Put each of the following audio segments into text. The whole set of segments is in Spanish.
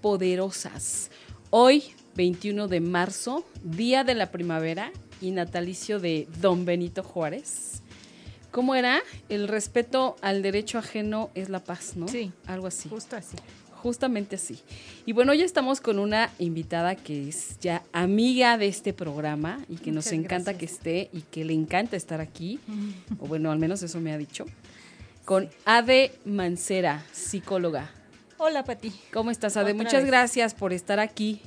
Poderosas. Hoy, 21 de marzo, día de la primavera y natalicio de Don Benito Juárez. ¿Cómo era? El respeto al derecho ajeno es la paz, ¿no? Sí. Algo así. Justo así. Justamente así. Y bueno, hoy estamos con una invitada que es ya amiga de este programa y que nos encanta gracias. que esté y que le encanta estar aquí, o bueno, al menos eso me ha dicho, con Ade Mancera, psicóloga. Hola, Pati. ¿Cómo estás, Ade? Otra Muchas vez. gracias por estar aquí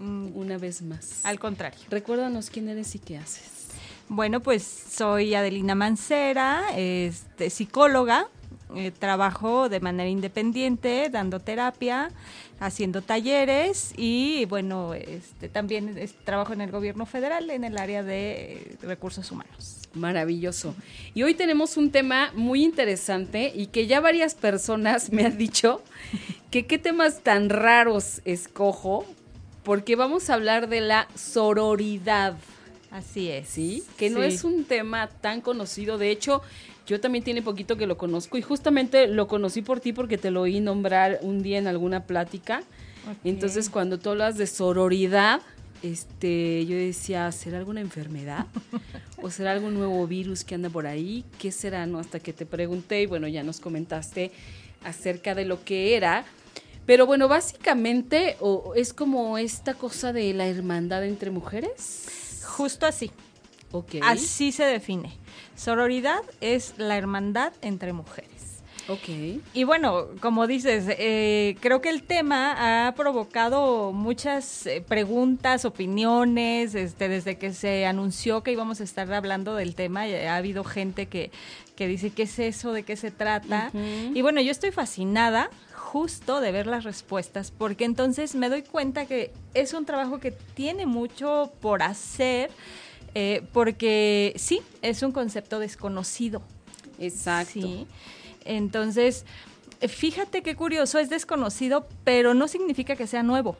Mm, una vez más. Al contrario. Recuérdanos quién eres y qué haces. Bueno, pues soy Adelina Mancera, este, psicóloga. Eh, trabajo de manera independiente, dando terapia, haciendo talleres y bueno, este, también es- trabajo en el gobierno federal en el área de eh, recursos humanos. Maravilloso. Y hoy tenemos un tema muy interesante y que ya varias personas me han dicho que qué temas tan raros escojo, porque vamos a hablar de la sororidad, Así es. ¿sí? Que no Sí. es un tema tan conocido. De hecho, yo también tiene poquito que lo conozco y justamente lo conocí por ti porque te lo oí nombrar un día en alguna plática. Entonces, cuando tú hablas de sororidad, este, yo decía, ¿será alguna enfermedad? ¿O será algún nuevo virus que anda por ahí? ¿Qué será? No? Hasta que te pregunté y bueno, ya nos comentaste acerca de lo que era. Pero bueno, básicamente o, es como esta cosa de la hermandad entre mujeres. Justo así. Ok. Así se define. Sororidad es la hermandad entre mujeres. Ok. Y bueno, como dices, eh, creo que el tema ha provocado muchas eh, preguntas, opiniones, este, desde que se anunció que íbamos a estar hablando del tema, ha habido gente que, que dice, ¿qué es eso? ¿De qué se trata? Y bueno, yo estoy fascinada justo de ver las respuestas, porque entonces me doy cuenta que es un trabajo que tiene mucho por hacer, eh, porque sí, es un concepto desconocido. Exacto. Sí. Entonces, fíjate qué curioso, es desconocido, pero no significa que sea nuevo.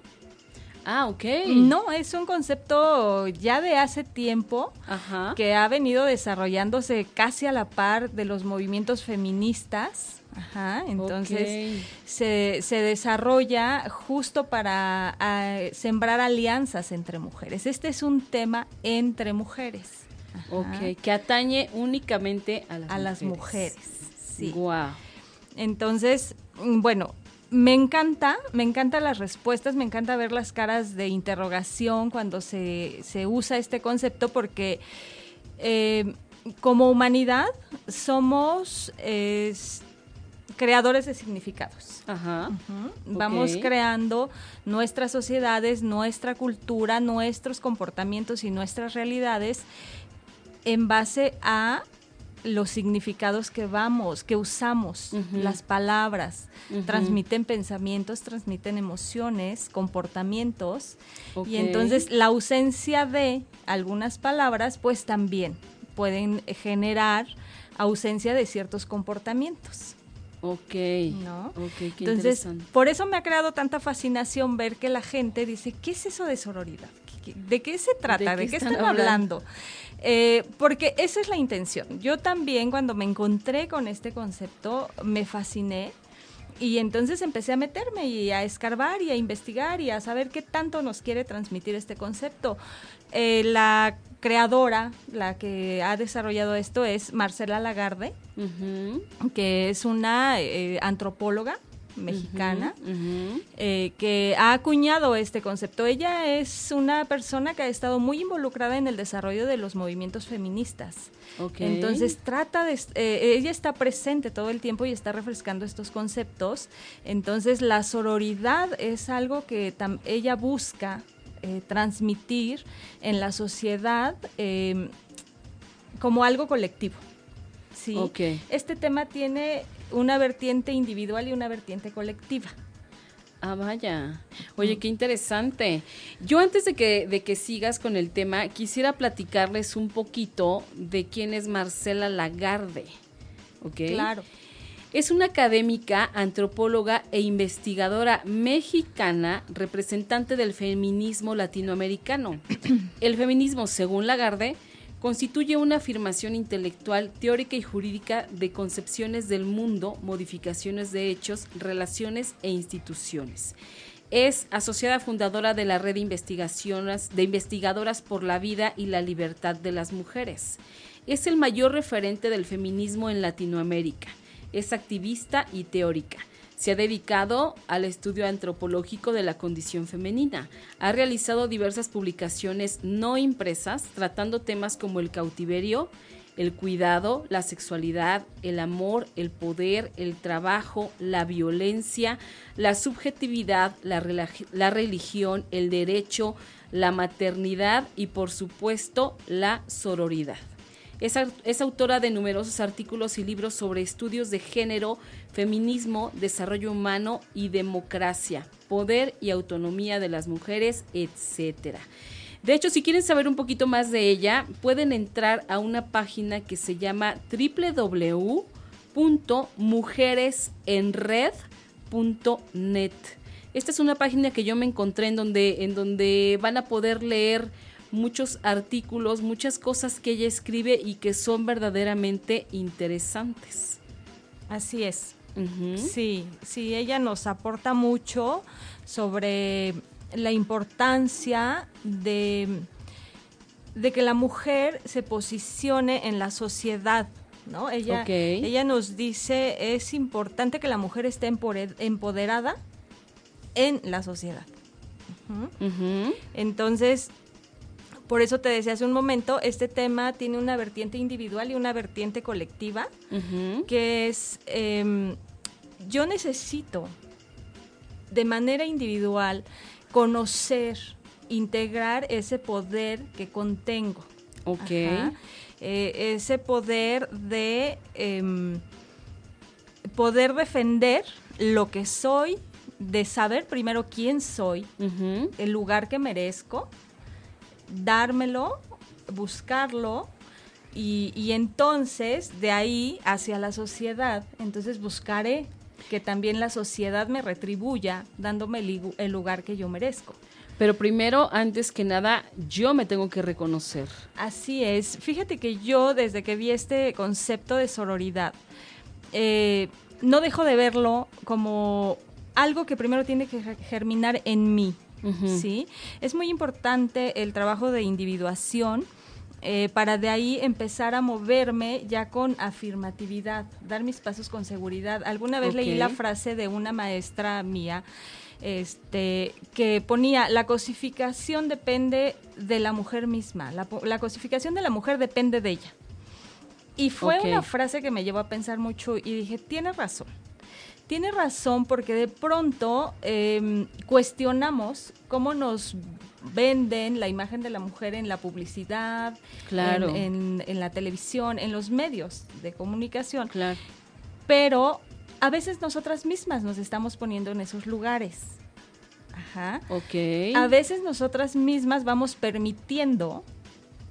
Ah, ok. No, es un concepto ya de hace tiempo Ajá. que ha venido desarrollándose casi a la par de los movimientos feministas. Ajá, entonces se, se desarrolla justo para ah, sembrar alianzas entre mujeres. Este es un tema entre mujeres. Ajá. Ok, que atañe únicamente a las A las mujeres. mujeres. Sí. Guau. Entonces, mm, bueno, me encanta, me encantan las respuestas, me encanta ver las caras de interrogación cuando se, se usa este concepto porque eh, como humanidad somos eh, s- creadores de significados. Ajá. Vamos creando nuestras sociedades, nuestra cultura, nuestros comportamientos y nuestras realidades en base a los significados que vamos, que usamos, las palabras, transmiten pensamientos, transmiten emociones, comportamientos, y entonces la ausencia de algunas palabras, pues también pueden generar ausencia de ciertos comportamientos. Ok. ¿No? Ok, qué Entonces, por eso me ha creado tanta fascinación ver que la gente dice, ¿qué es eso de sororidad? ¿Qué- qué- ¿De qué se trata? ¿De ¿De qué qué, están están hablando? Eh, porque esa es la intención. Yo también cuando me encontré con este concepto me fasciné y entonces empecé a meterme y a escarbar y a investigar y a saber qué tanto nos quiere transmitir este concepto. Eh, la creadora, la que ha desarrollado esto es Marcela Lagarde, que es una eh, antropóloga mexicana, eh, que ha acuñado este concepto. Ella es una persona que ha estado muy involucrada en el desarrollo de los movimientos feministas. Entonces trata de, eh, ella está presente todo el tiempo y está refrescando estos conceptos. Entonces la sororidad es algo que ella busca eh, transmitir en la sociedad como algo colectivo. ¿Sí? Ok. Este tema tiene una vertiente individual y una vertiente colectiva. Ah, vaya. Oye, qué interesante. Yo antes de que, de que sigas con el tema, quisiera platicarles un poquito de quién es Marcela Lagarde. ¿Ok? Claro. Es una académica, antropóloga e investigadora mexicana, representante del feminismo latinoamericano. El feminismo, según Lagarde, constituye una afirmación intelectual, teórica y jurídica de concepciones del mundo, modificaciones de hechos, relaciones e instituciones. Es asociada fundadora de la red de investigaciones de investigadoras por la vida y la libertad de las mujeres. Es el mayor referente del feminismo en Latinoamérica. Es activista y teórica. Se ha dedicado al estudio antropológico de la condición femenina. Ha realizado diversas publicaciones no impresas tratando temas como el cautiverio, el cuidado, la sexualidad, el amor, el poder, el trabajo, la violencia, la subjetividad, la, religión, el derecho, la maternidad y por supuesto la sororidad. Es, autora de numerosos artículos y libros sobre estudios de género, feminismo, desarrollo humano y democracia, poder y autonomía de las mujeres, etcétera. De hecho, si quieren saber un poquito más de ella, pueden entrar a una página que se llama www.mujeresenred.net. Esta es una página que yo me encontré en donde, en donde van a poder leer muchos artículos, muchas cosas que ella escribe y que son verdaderamente interesantes. Así es. Sí, sí, ella nos aporta mucho sobre la importancia de, de que la mujer se posicione en la sociedad. ¿no? Ella, ella nos dice es importante que la mujer esté empoderada en la sociedad. Entonces, por eso te decía hace un momento, este tema tiene una vertiente individual y una vertiente colectiva que es em, yo necesito de manera individual conocer, integrar ese poder que contengo. Ok. Eh, ese poder de em, poder defender lo que soy, de saber primero quién soy, el lugar que merezco, dármelo, buscarlo y, y entonces de ahí hacia la sociedad, entonces buscaré que también la sociedad me retribuya dándome el, lugar que yo merezco. Pero primero, antes que nada, yo me tengo que reconocer. Así es. Fíjate que yo desde que vi este concepto de sororidad, eh, no dejo de verlo como algo que primero tiene que ge- germinar en mí. ¿Sí? Es muy importante el trabajo de individuación eh, para de ahí empezar a moverme ya con afirmatividad, dar mis pasos con seguridad. Alguna vez leí la frase de una maestra mía este, que ponía, la cosificación depende de la mujer misma, la, la cosificación de la mujer depende de ella. Y fue una frase que me llevó a pensar mucho y dije, tiene razón. Tiene razón porque de pronto em, cuestionamos cómo nos venden la imagen de la mujer en la publicidad, Claro. en, en- en la televisión, en los medios de comunicación. Claro. Pero a veces nosotras mismas nos estamos poniendo en esos lugares. Ajá. Ok. A veces nosotras mismas vamos permitiendo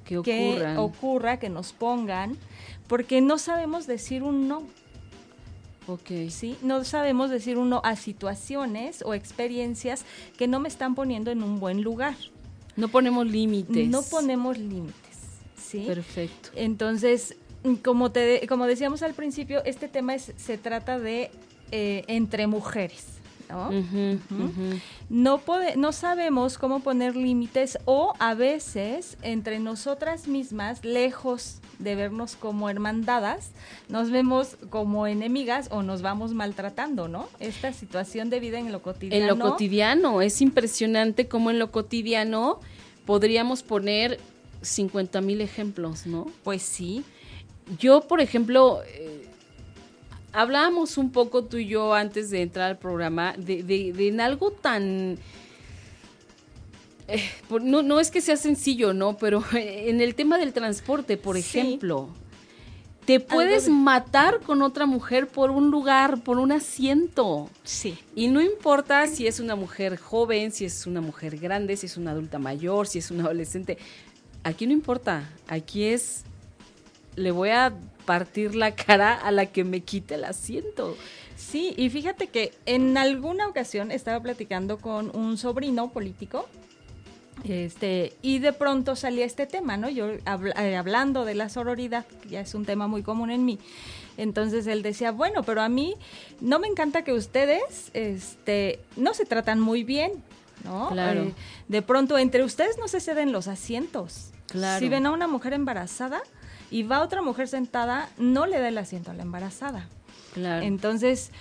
que que ocurra, que nos pongan, porque no sabemos decir un no. Ok. ¿sí? No sabemos decir un no a situaciones o experiencias que no me están poniendo en un buen lugar. No ponemos límites. No ponemos límites, ¿sí? Perfecto. Entonces, como, te, como decíamos al principio, este tema es- se trata de eh, entre mujeres. ¿No? Pode- no sabemos cómo poner límites o a veces entre nosotras mismas, lejos de vernos como hermandadas, nos vemos como enemigas o nos vamos maltratando, ¿no? Esta situación de vida en lo cotidiano. En lo cotidiano, es impresionante cómo en lo cotidiano podríamos poner 50 mil ejemplos, ¿no? Pues sí. Yo, por ejemplo, eh, hablábamos un poco tú y yo antes de entrar al programa de, de- de en algo tan... eh, por- no, no es que sea sencillo, ¿no? Pero en el tema del transporte, por Sí. ejemplo, te puedes de- matar con otra mujer por un lugar, por un asiento. Sí. Y no importa si es una mujer joven, si es una mujer grande, si es una adulta mayor, si es una adolescente. Aquí no importa. Aquí es. Le voy a partir la cara a la que me quite el asiento. Sí, y fíjate que en alguna ocasión estaba platicando con un sobrino político. Este, y de pronto salía este tema, ¿no? Yo habl- eh, hablando de la sororidad, que ya es un tema muy común en mí. Entonces él decía, bueno, pero a mí no me encanta que ustedes este, no se tratan muy bien, ¿no? Claro. Eh, de pronto entre ustedes no se ceden los asientos. Claro. Si ven a una mujer embarazada y va otra mujer sentada, no le da el asiento a la embarazada. Claro. Entonces,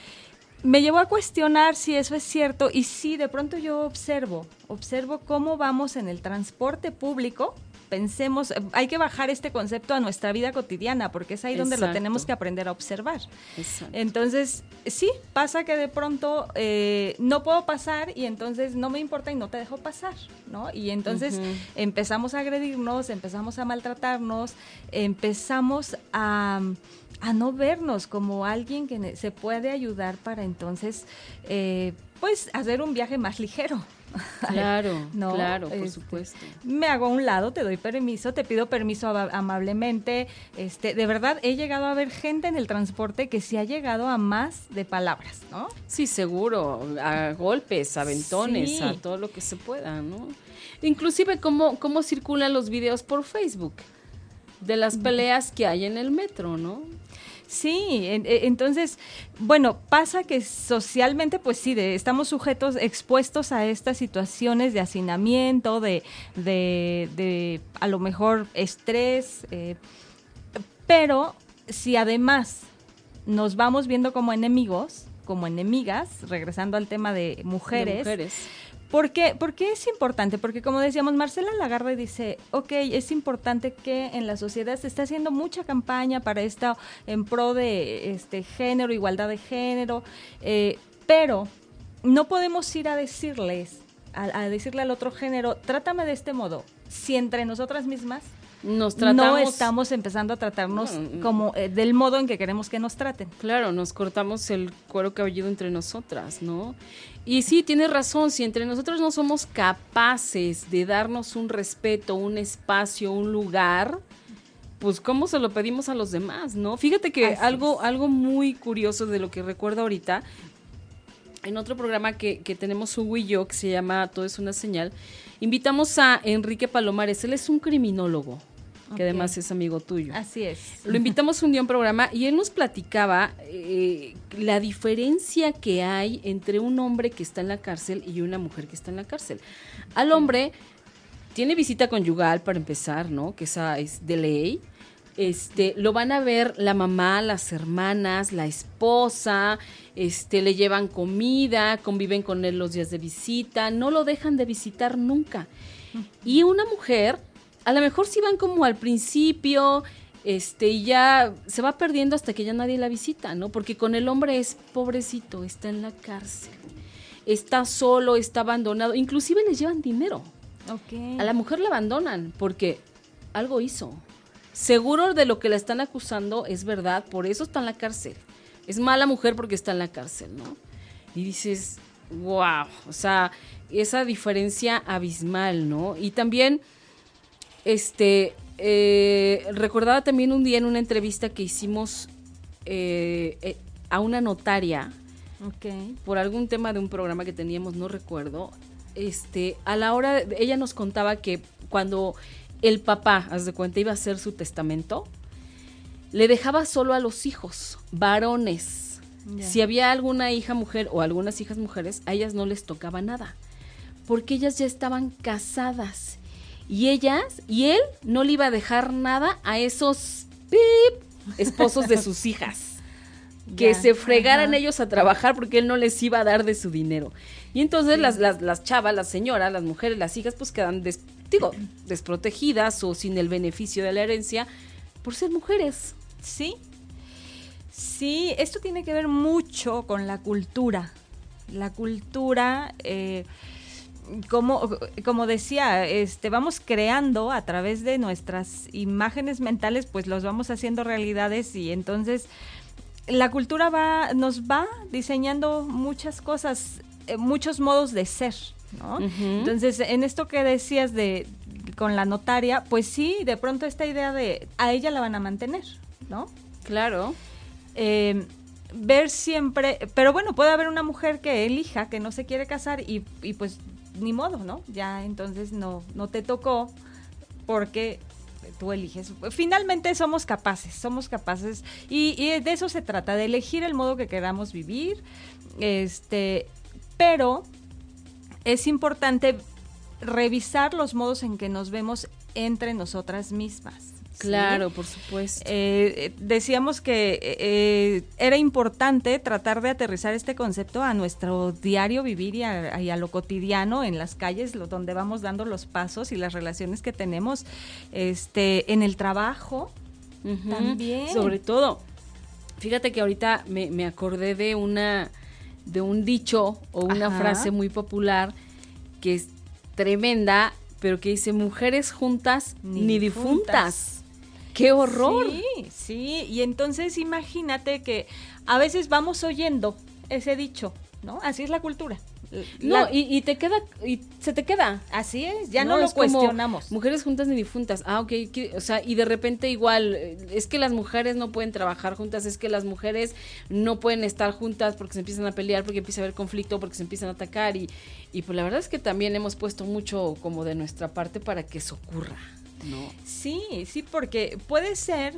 me llevó a cuestionar si eso es cierto y sí, de pronto yo observo, observo cómo vamos en el transporte público. Pensemos, eh, hay que bajar este concepto a nuestra vida cotidiana porque es ahí donde lo tenemos que aprender a observar. Exacto. Entonces, sí, pasa que de pronto eh, no puedo pasar y entonces no me importa y no te dejo pasar, ¿no? Y entonces empezamos a agredirnos, empezamos a maltratarnos, empezamos a, a no vernos como alguien que se puede ayudar para entonces, eh, pues, hacer un viaje más ligero. Claro, No, claro, por este, supuesto. Me hago a un lado, te doy permiso, te pido permiso ama- amablemente. Este, de verdad, he llegado a ver gente en el transporte que sí ha llegado a más de palabras, ¿no? Sí, seguro, a golpes, a aventones, Sí. a todo lo que se pueda, ¿no? Inclusive cómo, cómo circulan los videos por Facebook de las peleas que hay en el metro, ¿no? Sí, en- e- entonces, bueno, pasa que socialmente, pues sí, de- estamos sujetos, expuestos a estas situaciones de hacinamiento, de, de, de a lo mejor estrés, eh, pero si además nos vamos viendo como enemigos, como enemigas, regresando al tema de De mujeres, mujeres. ¿Por qué? ¿Por qué es importante? Porque como decíamos, Marcela Lagarde dice, ok, es importante que en la sociedad se está haciendo mucha campaña para esto en pro de este género, igualdad de género, eh, pero no podemos ir a decirles, a decirle al otro género, trátame de este modo, si entre nosotras mismas Nos tratamos. no estamos empezando a tratarnos como eh, del modo en que queremos que nos traten. Claro, nos cortamos el cuero cabelludo entre nosotras, ¿no? Y sí, tienes razón, si entre nosotros no somos capaces de darnos un respeto, un espacio, un lugar, pues cómo se lo pedimos a los demás, ¿no? Fíjate que Así algo, es. algo muy curioso de lo que recuerdo ahorita, en otro programa que, que tenemos Hugo y yo, que se llama Todo es una señal, invitamos a Enrique Palomares, él es un criminólogo, que además es amigo tuyo. Así es. Lo invitamos un día a un programa y él nos platicaba eh, la diferencia que hay entre un hombre que está en la cárcel y una mujer que está en la cárcel. Al hombre tiene visita conyugal para empezar, ¿no? Que esa es de ley. Este, lo van a ver la mamá, las hermanas, la esposa, este, le llevan comida, conviven con él los días de visita, no lo dejan de visitar nunca. Y una mujer, a lo mejor sí van como al principio, este, y ya se va perdiendo hasta que ya nadie la visita, ¿no? Porque con el hombre es pobrecito, está en la cárcel, está solo, está abandonado, inclusive les llevan dinero. Ok. A la mujer la abandonan porque algo hizo. Seguro de lo que la están acusando es verdad, por eso está en la cárcel. Es mala mujer porque está en la cárcel, ¿no? Y dices, wow, o sea, esa diferencia abismal, ¿no? Y también, este, eh, recordaba también un día en una entrevista que hicimos eh, eh, a una notaria, por algún tema de un programa que teníamos, no recuerdo, este, a la hora, de- ella nos contaba que cuando el papá, haz de cuenta, iba a hacer su testamento, le dejaba solo a los hijos, varones. Si había alguna hija mujer o algunas hijas mujeres, a ellas no les tocaba nada, porque ellas ya estaban casadas y ellas y él no le iba a dejar nada a esos pip, esposos de sus hijas. Que Ya, se fregaran ajá. ellos a trabajar porque él no les iba a dar de su dinero. Y entonces las, las, las chavas, las señoras, las mujeres, las hijas, pues quedan, des- digo, desprotegidas o sin el beneficio de la herencia por ser mujeres. Sí. Sí, esto tiene que ver mucho con la cultura. La cultura, eh, como, como decía, este, vamos creando a través de nuestras imágenes mentales, pues los vamos haciendo realidades y entonces la cultura va, nos va diseñando muchas cosas, eh, muchos modos de ser, ¿no? Entonces, en esto que decías de con la notaria, pues sí, de pronto esta idea de a ella la van a mantener, ¿no? Claro. Eh, ver siempre, pero bueno, puede haber una mujer que elija que no se quiere casar y, y pues ni modo, ¿no? Ya entonces no, no te tocó porque tú eliges. Finalmente somos capaces, somos capaces y, y de eso se trata, de elegir el modo que queramos vivir, este, pero es importante revisar los modos en que nos vemos entre nosotras mismas. ¿Sí? Claro, por supuesto. Eh, decíamos que eh, era importante tratar de aterrizar este concepto a nuestro diario vivir y a, y a lo cotidiano en las calles, lo, donde vamos dando los pasos y las relaciones que tenemos este, en el trabajo. También. Sobre todo, fíjate que ahorita me, me acordé de una de un dicho o una Ajá. frase muy popular que es tremenda, pero que dice mujeres juntas ni, Ni difuntas. ¡Qué horror! Sí, sí, y entonces imagínate que a veces vamos oyendo ese dicho, ¿no? Así es la cultura. No, La- y, y te queda, y se te queda. así es, ya no, lo cuestionamos. Mujeres juntas ni difuntas. Ah, ok. o sea, y de repente igual, eh, es que las mujeres no pueden trabajar juntas, es que las mujeres no pueden estar juntas porque se empiezan a pelear, porque empieza a haber conflicto, porque se empiezan a atacar. Y, y pues la verdad es que también hemos puesto mucho como de nuestra parte para que eso ocurra. ¿No? Sí, sí, porque puede ser,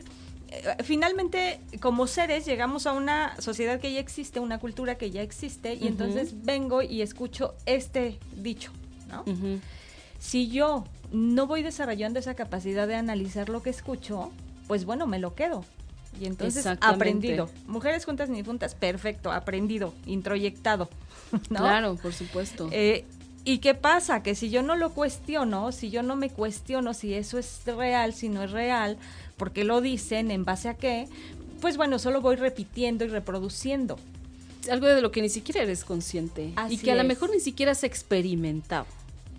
eh, finalmente como seres llegamos a una sociedad que ya existe, una cultura que ya existe, y entonces vengo y escucho este dicho, ¿no? Si yo no voy desarrollando esa capacidad de analizar lo que escucho, pues bueno, me lo quedo. Y entonces aprendido. Mujeres juntas ni juntas, perfecto, aprendido, introyectado. ¿no? Claro, por supuesto. Eh, ¿Y qué pasa? Que si yo no lo cuestiono, si yo no me cuestiono si eso es real, si no es real, por qué lo dicen, en base a qué, pues bueno, solo voy repitiendo y reproduciendo. Algo de lo que ni siquiera eres consciente. Así y que a lo mejor ni siquiera has experimentado.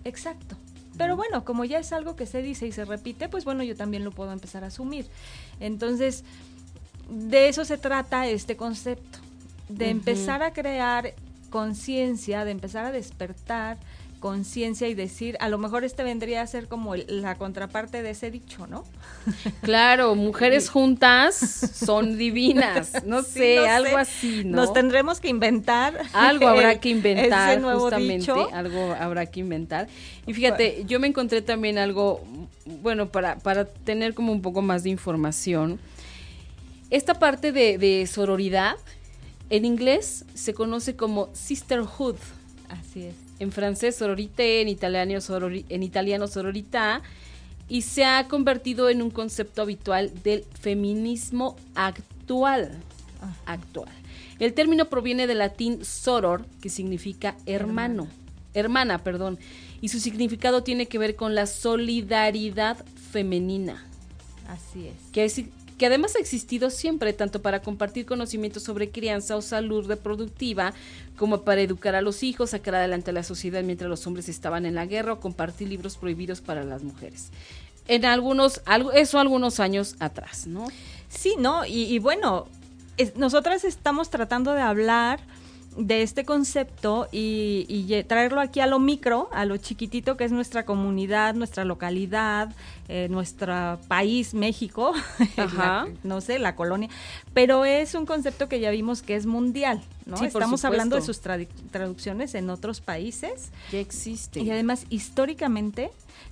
Exacto. Pero bueno, como ya es algo que se dice y se repite, pues bueno, yo también lo puedo empezar a asumir. Entonces, de eso se trata este concepto, de empezar a crear conciencia, de empezar a despertar conciencia y decir, a lo mejor este vendría a ser como el- la contraparte de ese dicho, ¿no? Claro, mujeres juntas son divinas. No Sí, sé, no sé. algo así, ¿no? Nos tendremos que inventar. Algo habrá que inventar, ese nuevo justamente, dicho. algo habrá que inventar. Y fíjate, yo me encontré también algo, bueno, para, para tener como un poco más de información. Esta parte de, de sororidad, en inglés se conoce como sisterhood. Así es. En francés sororité, en italiano, sorori- en italiano sororita, y se ha convertido en un concepto habitual del feminismo actual. Actual. El término proviene del latín soror, que significa hermano, hermana, perdón, y su significado tiene que ver con la solidaridad femenina Así es. que, es- que además ha existido siempre, tanto para compartir conocimientos sobre crianza o salud reproductiva, como para educar a los hijos, sacar adelante a la sociedad mientras los hombres estaban en la guerra o compartir libros prohibidos para las mujeres. En algunos, eso algunos años atrás, ¿no? Sí, ¿no? Y, bueno, nosotras estamos tratando de hablar de este concepto y, y traerlo aquí a lo micro, a lo chiquitito que es nuestra comunidad, nuestra localidad, eh, nuestro país, México, la- no sé, la colonia, pero es un concepto que ya vimos que es mundial, ¿no? Sí, Estamos hablando de sus traducciones en otros países Ya existe. y además históricamente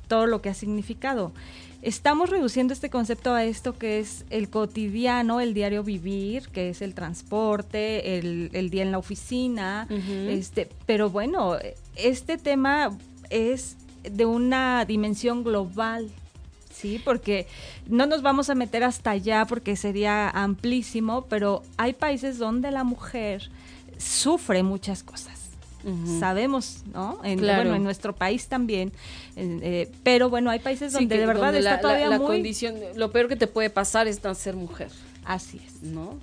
todo lo que ha significado. Estamos reduciendo este concepto a esto que es el cotidiano, el diario vivir, que es el transporte, el, el día en la oficina, este, pero bueno, este tema es de una dimensión global, ¿sí? Porque no nos vamos a meter hasta allá porque sería amplísimo, pero hay países donde la mujer sufre muchas cosas. Sabemos, ¿no? En, Bueno, en nuestro país también. Eh, pero bueno, hay países donde de verdad está todavía la, muy... condición, lo peor que te puede pasar es ser mujer. Así es. ¿No?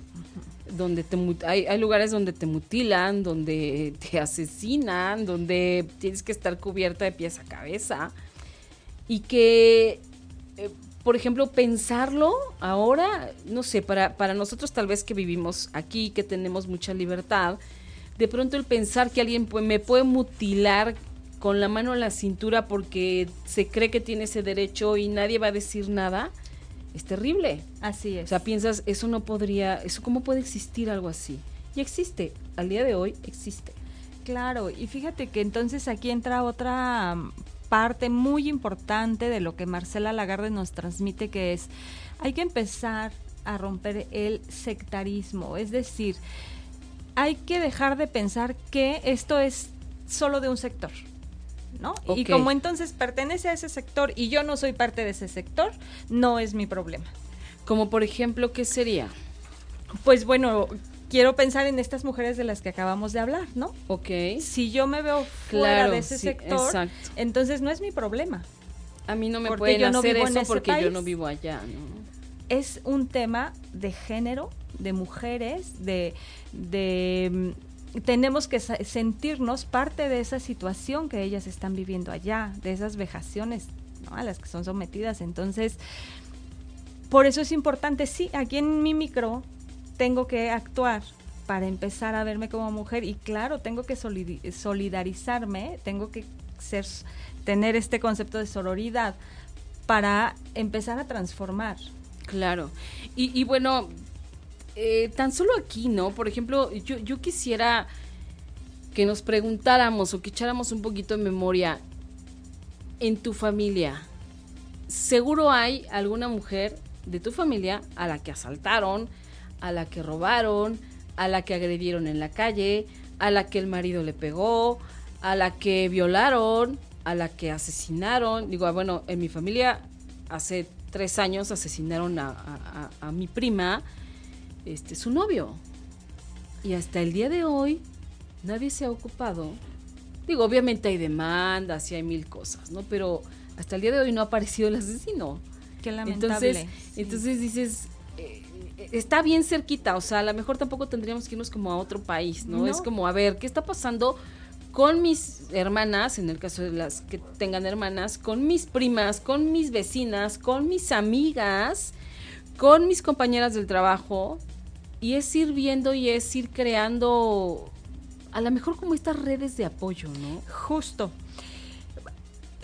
donde te hay, hay, lugares donde te mutilan, donde te asesinan, donde tienes que estar cubierta de pies a cabeza y que, eh, por ejemplo, pensarlo ahora, no sé, para, para nosotros tal vez que vivimos aquí, que tenemos mucha libertad, de pronto el pensar que alguien me puede mutilar con la mano en la cintura porque se cree que tiene ese derecho y nadie va a decir nada, es terrible. Así es. O sea, piensas, eso no podría, eso cómo puede existir algo así. Y existe, al día de hoy existe. Claro, y fíjate que entonces aquí entra otra mm, parte muy importante de lo que Marcela Lagarde nos transmite, que es, hay que empezar a romper el sectarismo, es decir, hay que dejar de pensar que esto es solo de un sector. ¿no? Y como entonces pertenece a ese sector y yo no soy parte de ese sector, no es mi problema. Como por ejemplo, ¿qué sería? Pues bueno, quiero pensar en estas mujeres de las que acabamos de hablar, ¿no? Ok. Si yo me veo fuera de ese sector, entonces no es mi problema. A mí no me pueden yo no hacer eso porque yo no vivo allá, ¿no? Es un tema de género, de mujeres, de, de tenemos que sentirnos parte de esa situación que ellas están viviendo allá, de esas vejaciones a las que son sometidas. Entonces, por eso es importante, sí, aquí en mi micro tengo que actuar para empezar a verme como mujer y claro, tengo que solidarizarme, tengo que ser, tener este concepto de sororidad para empezar a transformar. Claro. Y, y bueno, eh, tan solo aquí, ¿no? Por ejemplo, yo, yo quisiera que nos preguntáramos o que echáramos un poquito de memoria en tu familia. Seguro hay alguna mujer de tu familia a la que asaltaron, a la que robaron, a la que agredieron en la calle, a la que el marido le pegó, a la que violaron, a la que asesinaron. Digo, ah, bueno, en mi familia hace tres años asesinaron a, a mi prima este, su novio. Y hasta el día de hoy nadie se ha ocupado. Digo, obviamente hay demandas y hay mil cosas, ¿no? Pero hasta el día de hoy no ha aparecido el asesino. Qué lamentable. Entonces, entonces dices, eh, está bien cerquita, o sea, a lo mejor tampoco tendríamos que irnos como a otro país, ¿no? Es como, a ver, ¿qué está pasando con mis hermanas, en el caso de las que tengan hermanas, con mis primas, con mis vecinas, con mis amigas, con mis compañeras del trabajo? Y es ir viendo y es ir creando a lo mejor como estas redes de apoyo, ¿no? Justo.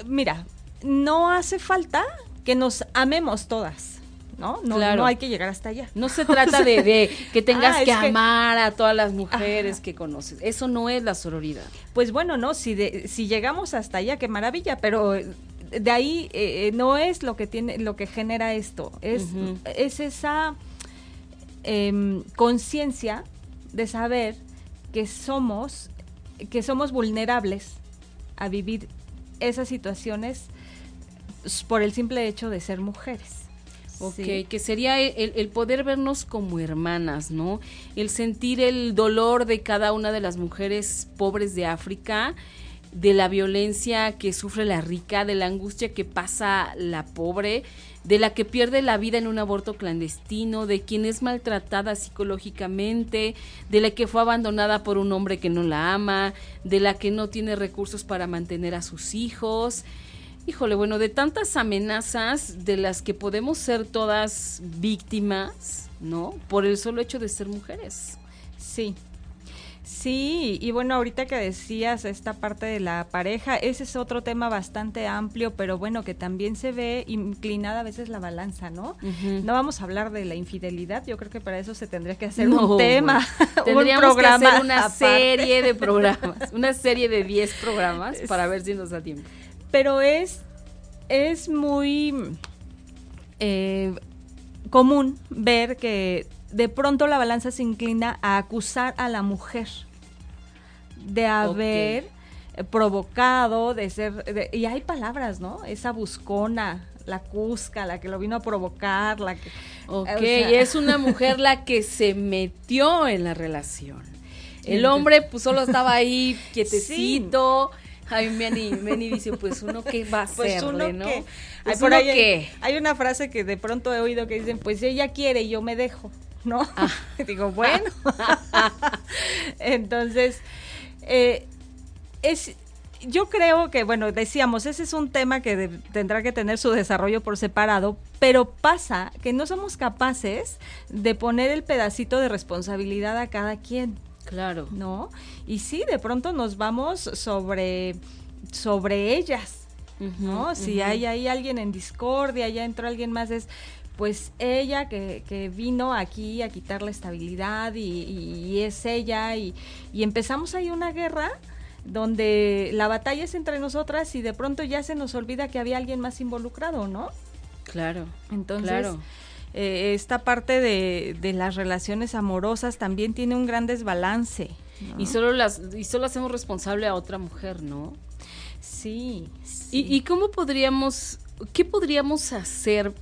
Mira, no hace falta que nos amemos todas. ¿no? No, no hay que llegar hasta allá. No se trata de, que tengas ah, que, amar a todas las mujeres que conoces. Eso no es la sororidad. Pues bueno, no, si, de, si llegamos hasta allá, qué maravilla, pero de ahí eh, eh, no es lo que tiene, lo que genera esto. Es, es esa Em, conciencia de saber que somos, que somos vulnerables a vivir esas situaciones por el simple hecho de ser mujeres. Ok, que sería el, el, poder vernos como hermanas, ¿no? El sentir el dolor de cada una de las mujeres pobres de África, de la violencia que sufre la rica, de la angustia que pasa la pobre, de la que pierde la vida en un aborto clandestino, de quien es maltratada psicológicamente, de la que fue abandonada por un hombre que no la ama, de la que no tiene recursos para mantener a sus hijos. Híjole, bueno, de tantas amenazas de las que podemos ser todas víctimas, ¿no? Por el solo hecho de ser mujeres. Sí, Sí, y bueno, ahorita que decías esta parte de la pareja, ese es otro tema bastante amplio, pero bueno, que también se ve inclinada a veces la balanza, ¿no? No vamos a hablar de la infidelidad, yo creo que para eso se tendría que hacer un tema, Tendríamos un programa que hacer una serie de programas, una serie de 10 programas para ver si nos da tiempo. Pero es, es muy eh, común ver que de pronto la balanza se inclina a acusar a la mujer de haber provocado, de ser, de- y hay palabras, ¿no? Esa buscona, la cusca, la que lo vino a provocar, la que... Ok, o sea- es una mujer la que se metió en la relación. El hombre pues solo estaba ahí quietecito. Ay, Meni, Meni dice, pues uno qué va a Pues hacerle, ¿no? que, Pues hay, por uno ahí hay- qué. hay una frase que de pronto he oído que dicen, pues ella quiere y yo me dejo, ¿no? Ah. Digo, bueno. Entonces, eh, es, yo creo que, bueno, decíamos, ese es un tema que de- tendrá que tener su desarrollo por separado, pero pasa que no somos capaces de poner el pedacito de responsabilidad a cada quien. Claro. ¿no? Y sí, de pronto nos vamos sobre, sobre ellas, ¿no? Si hay ahí alguien en discordia, ya entró alguien más, es pues ella que, que vino aquí a quitar la estabilidad y, y- y es ella y, y empezamos ahí una guerra donde la batalla es entre nosotras y de pronto ya se nos olvida que había alguien más involucrado, ¿no? Claro. Entonces, Claro. eh, esta parte de, de las relaciones amorosas también tiene un gran desbalance. ¿no? Y solo las y solo hacemos responsable a otra mujer, ¿no? Sí. ¿Y, y cómo podríamos, qué podríamos hacer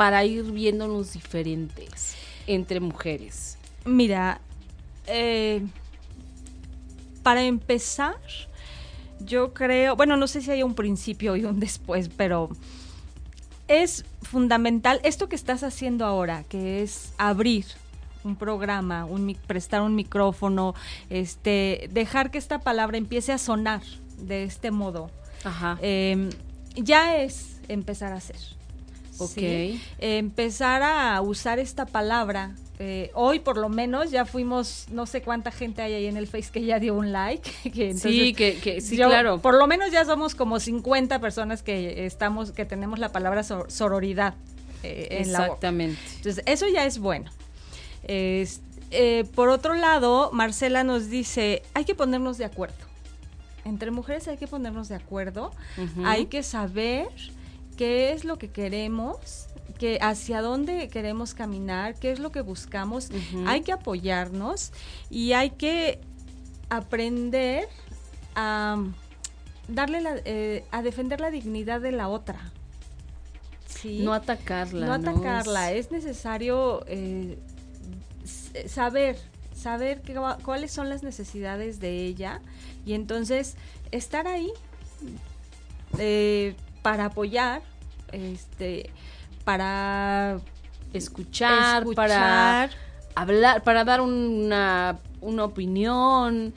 para ir viéndonos diferentes entre mujeres? Mira, eh, para empezar, yo creo, bueno, no sé si hay un principio y un después, pero es fundamental esto que estás haciendo ahora, que es abrir un programa, un, prestar un micrófono, este, dejar que esta palabra empiece a sonar de este modo. Ajá. eh, ya es empezar a hacer. Ok. ¿sí? Empezar a usar esta palabra. eh, hoy por lo menos ya fuimos, no sé cuánta gente hay ahí en el Face que ya dio un like. que sí, que, que sí, yo- claro. Por lo menos ya somos como 50 personas que estamos, que tenemos la palabra sor- sororidad eh, en la. Exactamente. Entonces, eso ya es bueno. Es- eh, por otro lado, Marcela nos dice, hay que ponernos de acuerdo. Entre mujeres hay que ponernos de acuerdo, hay que saber qué es lo que queremos, que hacia dónde queremos caminar, qué es lo que buscamos, hay que apoyarnos y hay que aprender a darle la, eh, a defender la dignidad de la otra. ¿Sí? No atacarla. no atacarla, Es- es necesario eh, saber, saber va- cuáles son las necesidades de ella y entonces estar ahí eh, para apoyar, este, para escuchar, para hablar, para dar una, una opinión.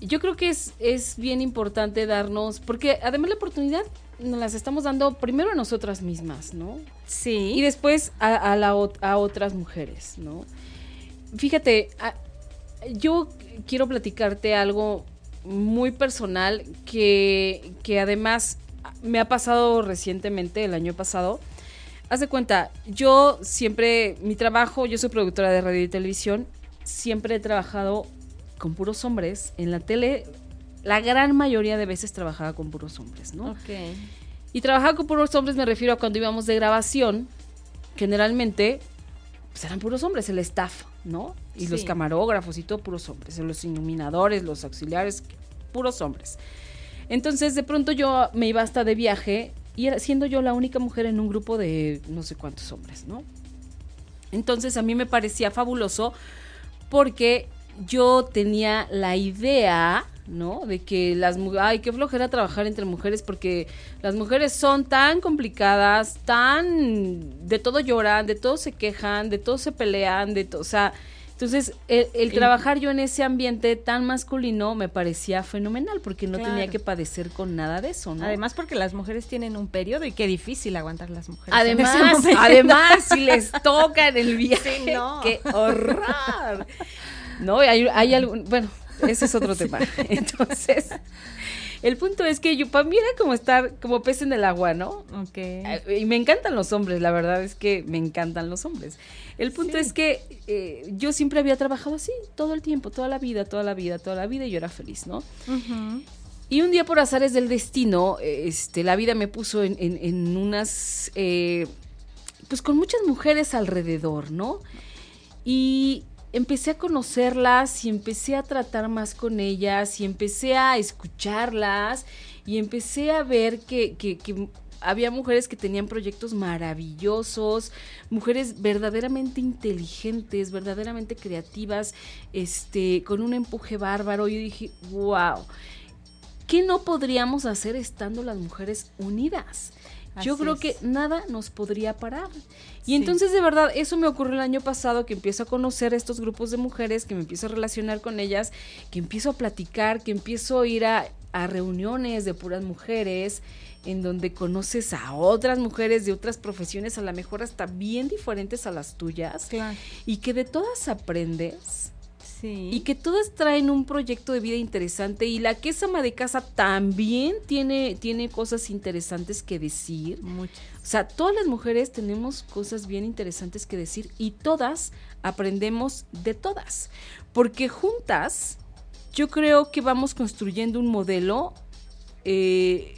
Yo creo que es, es bien importante darnos, porque además la oportunidad nos las estamos dando primero a nosotras mismas, ¿no? Sí. Y después a, a la, ot- a otras mujeres, ¿no? Fíjate, a- yo quiero platicarte algo muy personal que, que además me ha pasado recientemente, el año pasado. Haz de cuenta, yo siempre, mi trabajo, yo soy productora de radio y televisión, siempre he trabajado con puros hombres. En la tele, la gran mayoría de veces trabajaba con puros hombres, ¿no? Ok. Y trabajar con puros hombres me refiero a cuando íbamos de grabación, generalmente pues eran puros hombres, el staff, ¿no? Y los camarógrafos y todo puros hombres, los iluminadores, los auxiliares, puros hombres. Entonces de pronto yo me iba hasta de viaje y era, siendo yo la única mujer en un grupo de no sé cuántos hombres, ¿no? Entonces a mí me parecía fabuloso porque yo tenía la idea, ¿no? De que las mujeres, ay, qué flojera trabajar entre mujeres porque las mujeres son tan complicadas, tan de todo lloran, de todo se quejan, de todo se pelean, de todo, o sea, entonces el, el trabajar yo en ese ambiente tan masculino me parecía fenomenal porque no tenía que padecer con nada de eso, ¿no? Además porque las mujeres tienen un periodo y qué difícil aguantar las mujeres. Además, además, si les toca en el viaje, Sí, no. qué horror. No, hay, hay algún, bueno, ese es otro tema. Entonces, el punto es que yo, para mí era como estar como pez en el agua, ¿no? Ok. Eh, Y me encantan los hombres, la verdad es que me encantan los hombres. El punto Sí. es que eh, yo siempre había trabajado así, todo el tiempo, toda la vida, toda la vida, toda la vida, y yo era feliz, ¿no? Ujú. Y un día por azares del destino, este, la vida me puso en, en- en unas, eh, pues con muchas mujeres alrededor, ¿no? Y empecé a conocerlas y empecé a tratar más con ellas y empecé a escucharlas y empecé a ver que, que, había mujeres que tenían proyectos maravillosos, mujeres verdaderamente inteligentes, verdaderamente creativas, este, con un empuje bárbaro. Yo dije, wow, ¿qué no podríamos hacer estando las mujeres unidas? Yo creo es. que nada nos podría parar. Y Sí. entonces, de verdad, eso me ocurrió el año pasado, que empiezo a conocer a estos grupos de mujeres, que me empiezo a relacionar con ellas, que empiezo a platicar, que empiezo a ir a, a reuniones de puras mujeres, en donde conoces a otras mujeres de otras profesiones, a lo mejor hasta bien diferentes a las tuyas, Claro. y que de todas aprendes. Sí. Y que todas traen un proyecto de vida interesante y la que es ama de casa también tiene, tiene cosas interesantes que decir. Muchas. O sea, todas las mujeres tenemos cosas bien interesantes que decir y todas aprendemos de todas. Porque juntas, yo creo que vamos construyendo un modelo. eh,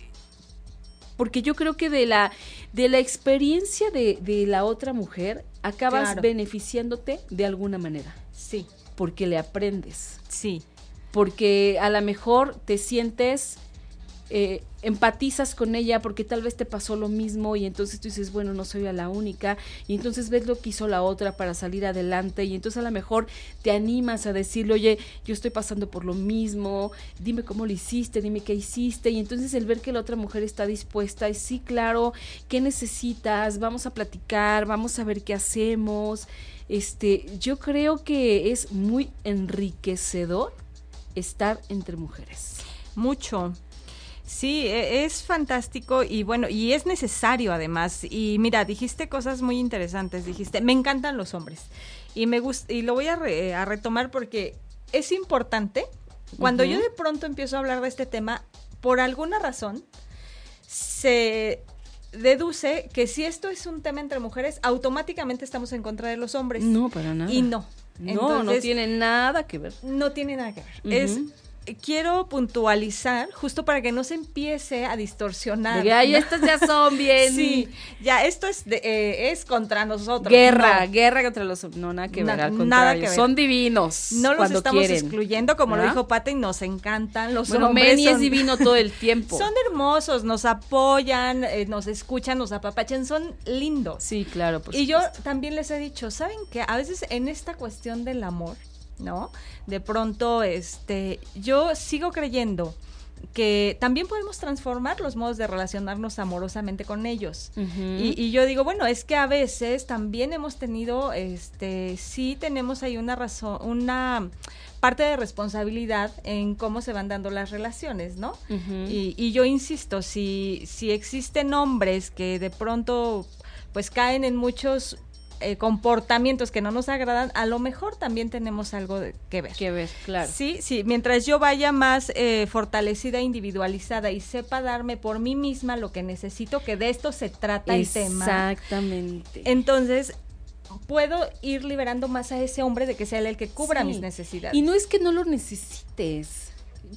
porque yo creo que de la, de la experiencia de, de la otra mujer acabas Claro. beneficiándote de alguna manera. Porque le aprendes sí. porque a lo mejor te sientes, eh, empatizas con ella porque tal vez te pasó lo mismo y entonces tú dices, bueno, no soy la única y entonces ves lo que hizo la otra para salir adelante y entonces a lo mejor te animas a decirle, oye, yo estoy pasando por lo mismo, dime cómo lo hiciste, dime qué hiciste y entonces el ver que la otra mujer está dispuesta y sí, claro, ¿qué necesitas? Vamos a platicar, vamos a ver qué hacemos. Este, yo creo que es muy enriquecedor estar entre mujeres. Mucho. Sí, e- es fantástico y bueno, y es necesario además. Y mira, dijiste cosas muy interesantes. Dijiste, me encantan los hombres. Y me gusta, y lo voy a, re- a retomar porque es importante. Cuando yo de pronto empiezo a hablar de este tema, por alguna razón, se deduce que si esto es un tema entre mujeres, automáticamente estamos en contra de los hombres. No, para nada. Y no. No, no tiene nada que ver. no tiene nada que ver. Es quiero puntualizar justo para que no se empiece a distorsionar. De que, ay, ¿no? estas ya son bien. Sí, ya esto es de- eh, es contra nosotros. Guerra, No. guerra contra los. No, nada que Na- ver. Al nada que ver. son divinos. No los estamos quieren. excluyendo, como lo dijo Pata, y nos encantan los Bueno, hombres. Manny es divino todo el tiempo. Son hermosos, nos apoyan, eh, nos escuchan, nos apapachan, son lindos. Sí, claro. por y yo también les he dicho, ¿saben qué? A veces en esta cuestión del amor, ¿no? De pronto, este, yo sigo creyendo que también podemos transformar los modos de relacionarnos amorosamente con ellos. Y, y yo digo, bueno, es que a veces también hemos tenido, este, sí tenemos ahí una razón, una parte de responsabilidad en cómo se van dando las relaciones, ¿no? Y, y yo insisto, si, si existen hombres que de pronto pues caen en muchos eh, comportamientos que no nos agradan, a lo mejor también tenemos algo de- que ver. que ver, claro. Sí, sí, mientras yo vaya más eh, fortalecida, individualizada y sepa darme por mí misma lo que necesito, que de esto se trata el tema. Exactamente. Entonces, puedo ir liberando más a ese hombre de que sea él el que cubra Sí. mis necesidades. Y no es que no lo necesites.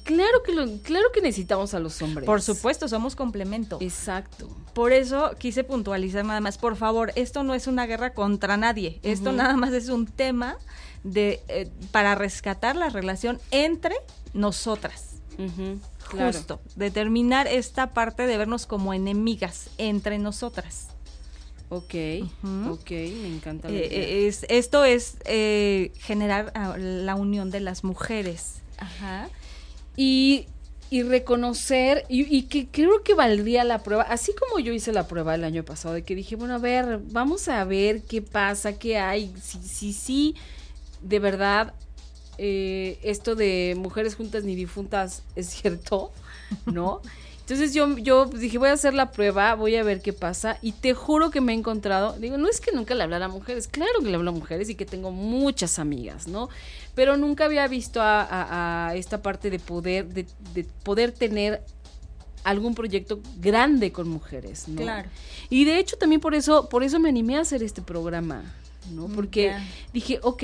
Claro que lo, claro que necesitamos a los hombres. Por supuesto, somos complemento. Exacto. Por eso quise puntualizar nada más, por favor, esto no es una guerra contra nadie, esto nada más es un tema de eh, para rescatar la relación entre nosotras. Ujú, claro. Justo, determinar esta parte de vernos como enemigas entre nosotras. Ok, ok, me encanta. Eh, eh, es, esto es eh, generar ah, la unión de las mujeres. Ajá. Y, y reconocer, y, y que creo que valdría la prueba, así como yo hice la prueba el año pasado, de que dije, bueno, a ver, vamos a ver qué pasa, qué hay, si sí, si, de verdad, eh, esto de mujeres juntas ni difuntas es cierto, ¿no? Entonces yo, yo dije, voy a hacer la prueba, voy a ver qué pasa, y te juro que me he encontrado, digo, no es que nunca le hablara a mujeres, claro que le hablo a mujeres y que tengo muchas amigas, ¿no? Pero nunca había visto a, a- a esta parte de poder, de, de poder tener algún proyecto grande con mujeres, ¿no? Claro. Y de hecho también por eso, por eso me animé a hacer este programa, ¿no? Mm, Porque dije, ok,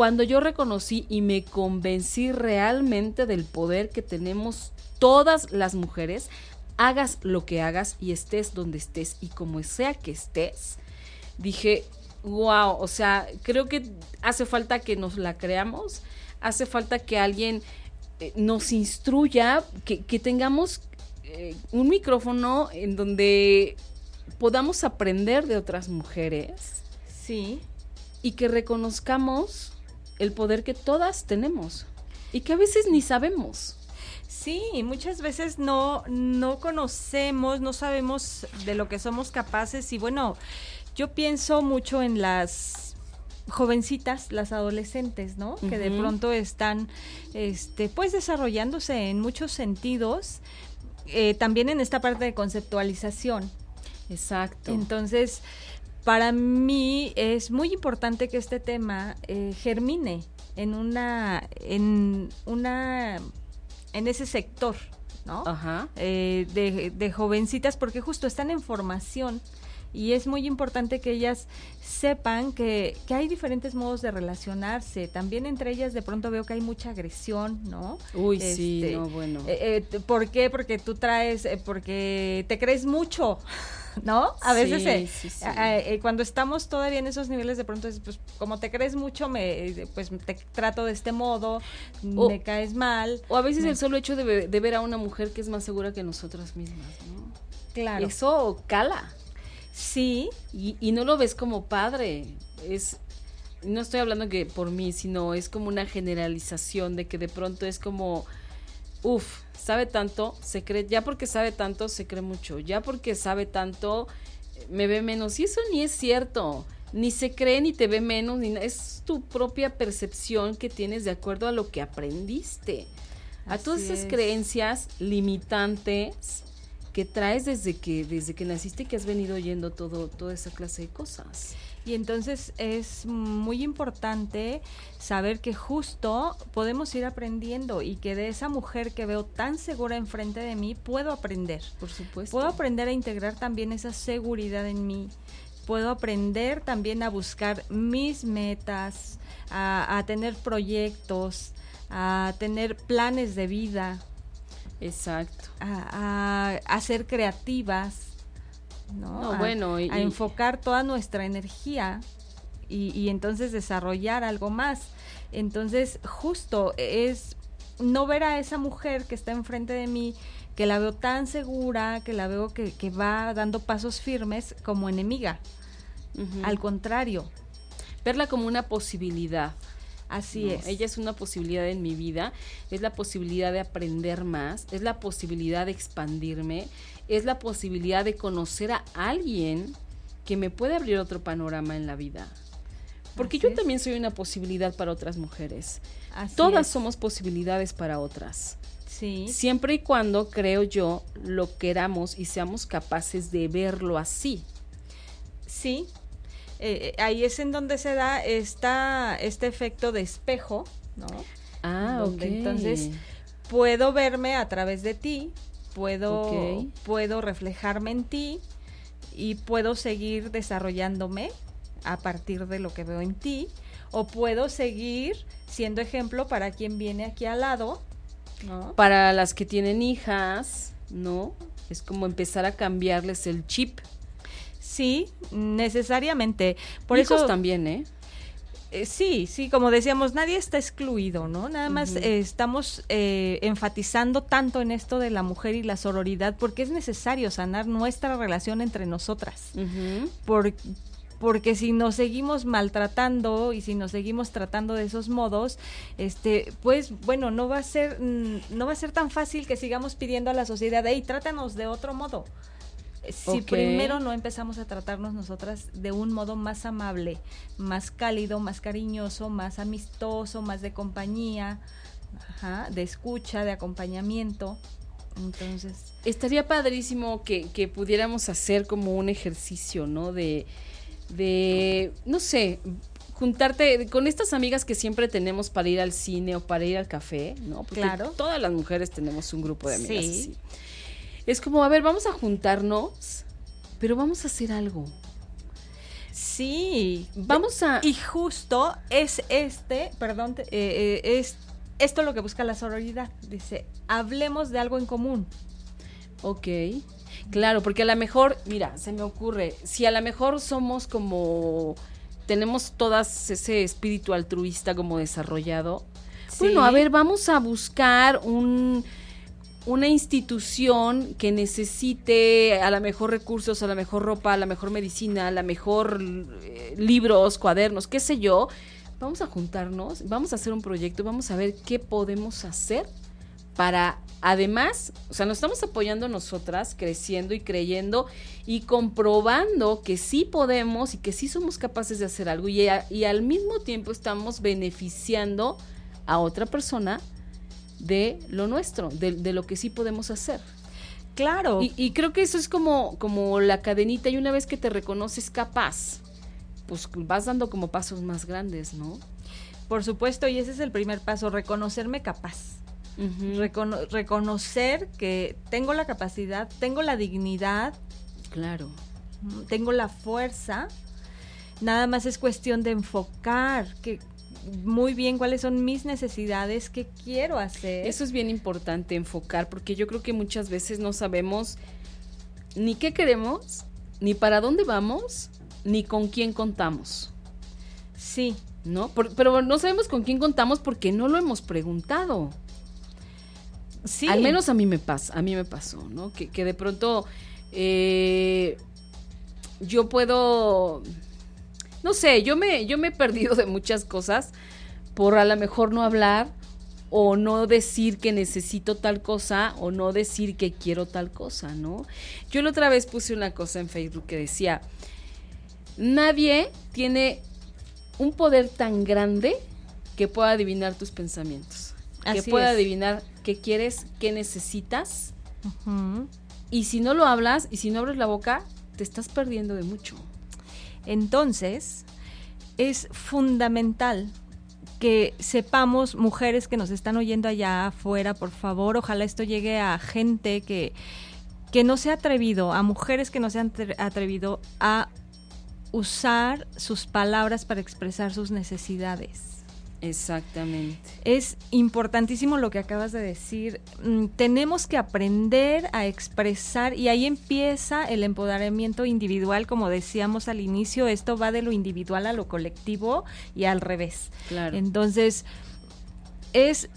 cuando yo reconocí y me convencí realmente del poder que tenemos todas las mujeres, hagas lo que hagas y estés donde estés y como sea que estés, dije, wow, o sea, creo que hace falta que nos la creamos, hace falta que alguien eh, nos instruya, que, que tengamos eh, un micrófono en donde podamos aprender de otras mujeres Sí. y que reconozcamos el poder que todas tenemos y que a veces ni sabemos. Sí, muchas veces no, no conocemos, no sabemos de lo que somos capaces y bueno, yo pienso mucho en las jovencitas, las adolescentes, ¿no? Que de pronto están, este, pues desarrollándose en muchos sentidos, eh, también en esta parte de conceptualización. Exacto. Entonces, para mí es muy importante que este tema eh, germine en una, en una, en ese sector, ¿no? Ajá. Eh, de, de jovencitas, porque justo están en formación y es muy importante que ellas sepan que, que hay diferentes modos de relacionarse. También entre ellas de pronto veo que hay mucha agresión, ¿no? Uy, sí, Este, no, bueno. eh, eh, ¿Por qué? Porque tú traes, eh, porque te crees mucho, ¿no? A veces Sí, eh, sí, sí. eh, eh, cuando estamos todavía en esos niveles de pronto es, pues como te crees mucho, me, pues te trato de este modo, O- me caes mal. O a veces me- el solo hecho de, de ver a una mujer que es más segura que nosotras mismas, ¿no? Claro. Eso cala. Sí, Y, y no lo ves como padre. Es. No estoy hablando que por mí, sino es como una generalización de que de pronto es como. Uf, sabe tanto, se cree. Ya porque sabe tanto, se cree mucho. Ya porque sabe tanto, me ve menos. Y eso ni es cierto. Ni se cree, ni te ve menos, ni es tu propia percepción que tienes de acuerdo a lo que aprendiste. A todas esas es. creencias limitantes que traes desde que desde que naciste y que has venido oyendo todo toda esa clase de cosas. y entonces es muy importante saber que justo podemos ir aprendiendo y que de esa mujer que veo tan segura enfrente de mí puedo aprender. Por supuesto. Puedo aprender a integrar también esa seguridad en mí. Puedo aprender también a buscar mis metas, a, a tener proyectos, a tener planes de vida, Exacto. a, a- a ser creativas, ¿no? No, A- bueno, y- a enfocar toda nuestra energía y, y entonces desarrollar algo más. Entonces, justo es no ver a esa mujer que está enfrente de mí, que la veo tan segura, que la veo que, que va dando pasos firmes como enemiga. Al contrario, Verla como una posibilidad. Así ¿no? es. Ella es una posibilidad en mi vida, es la posibilidad de aprender más, es la posibilidad de expandirme, es la posibilidad de conocer a alguien que me puede abrir otro panorama en la vida. Porque Así yo es. también soy una posibilidad para otras mujeres. Así Todas es. somos posibilidades para otras. Sí. Siempre y cuando, creo yo, lo queramos y seamos capaces de verlo así. Sí, eh, eh, ahí es en donde se da esta, este efecto de espejo, ¿no? Ah, Donde ok. entonces Puedo verme a través de ti, puedo, puedo reflejarme en ti y puedo seguir desarrollándome a partir de lo que veo en ti, o puedo seguir siendo ejemplo para quien viene aquí al lado, ¿no? Para las que tienen hijas, ¿no? Es como empezar a cambiarles el chip. Sí, necesariamente. Por Hijos eso también, ¿eh? Eh, sí, sí, como decíamos, nadie está excluido, ¿no? Nada más eh, estamos eh, enfatizando tanto en esto de la mujer y la sororidad porque es necesario sanar nuestra relación entre nosotras. Por- porque si nos seguimos maltratando y si nos seguimos tratando de esos modos, este, pues bueno, no va a ser, mm, no va a ser tan fácil que sigamos pidiendo a la sociedad, hey, trátanos de otro modo. Si primero no empezamos a tratarnos nosotras de un modo más amable, más cálido, más cariñoso, más amistoso, más de compañía, ajá, de escucha, de acompañamiento. Entonces, Estaría padrísimo que, que pudiéramos hacer como un ejercicio, ¿no? De, de, no sé, juntarte con estas amigas que siempre tenemos para ir al cine o para ir al café, ¿no? Porque Claro. todas las mujeres tenemos un grupo de amigas Sí. así. Es como, a ver, vamos a juntarnos, pero vamos a hacer algo. sí, Vamos a... Y justo es este, perdón, eh, eh, es esto lo que busca la sororidad. Dice, hablemos de algo en común. Ok. Claro, porque a lo mejor, mira, se me ocurre, si a lo mejor somos como, tenemos todas ese espíritu altruista como desarrollado, bueno, a ver, vamos a buscar un, una institución que necesite a lo mejor recursos, a lo mejor ropa, a lo mejor medicina, a lo mejor eh, libros, cuadernos, qué sé yo. Vamos a juntarnos, vamos a hacer un proyecto, vamos a ver qué podemos hacer para además, o sea, nos estamos apoyando nosotras, creciendo y creyendo y comprobando que sí podemos y que sí somos capaces de hacer algo y al mismo tiempo estamos beneficiando a otra persona de lo nuestro, de, lo que sí podemos hacer. Claro. Y, creo que eso es como, como la cadenita y una vez que te reconoces capaz, pues vas dando como pasos más grandes, ¿no? Por supuesto, y ese es el primer paso, reconocerme capaz. reconocer que tengo la capacidad, tengo la dignidad. Claro. Tengo la fuerza. Nada más es cuestión de enfocar que, muy bien cuáles son mis necesidades, qué quiero hacer. Eso es bien importante enfocar, porque yo creo que muchas veces no sabemos ni qué queremos, ni para dónde vamos, ni con quién contamos. Sí. ¿No? pero no sabemos con quién contamos porque no lo hemos preguntado. Sí. Al menos a mí me pasa, a mí me pasó, ¿no? Que, que de pronto eh, yo puedo no sé, yo me, yo me he perdido de muchas cosas por a lo mejor no hablar o no decir que necesito tal cosa o no decir que quiero tal cosa, ¿no? Yo la otra vez puse una cosa en Facebook que decía, nadie tiene un poder tan grande que pueda adivinar tus pensamientos, que pueda adivinar qué quieres, qué necesitas. Y si no lo hablas y si no abres la boca, te estás perdiendo de mucho. Entonces, es fundamental que sepamos, mujeres que nos están oyendo allá afuera, por favor, ojalá esto llegue a gente que, que no se ha atrevido, a mujeres que no se han atrevido a usar sus palabras para expresar sus necesidades. Exactamente. Es importantísimo lo que acabas de decir. Mm, tenemos que aprender a expresar y ahí empieza el empoderamiento individual, como decíamos al inicio, esto va de lo individual a lo colectivo y al revés. Claro. Entonces, es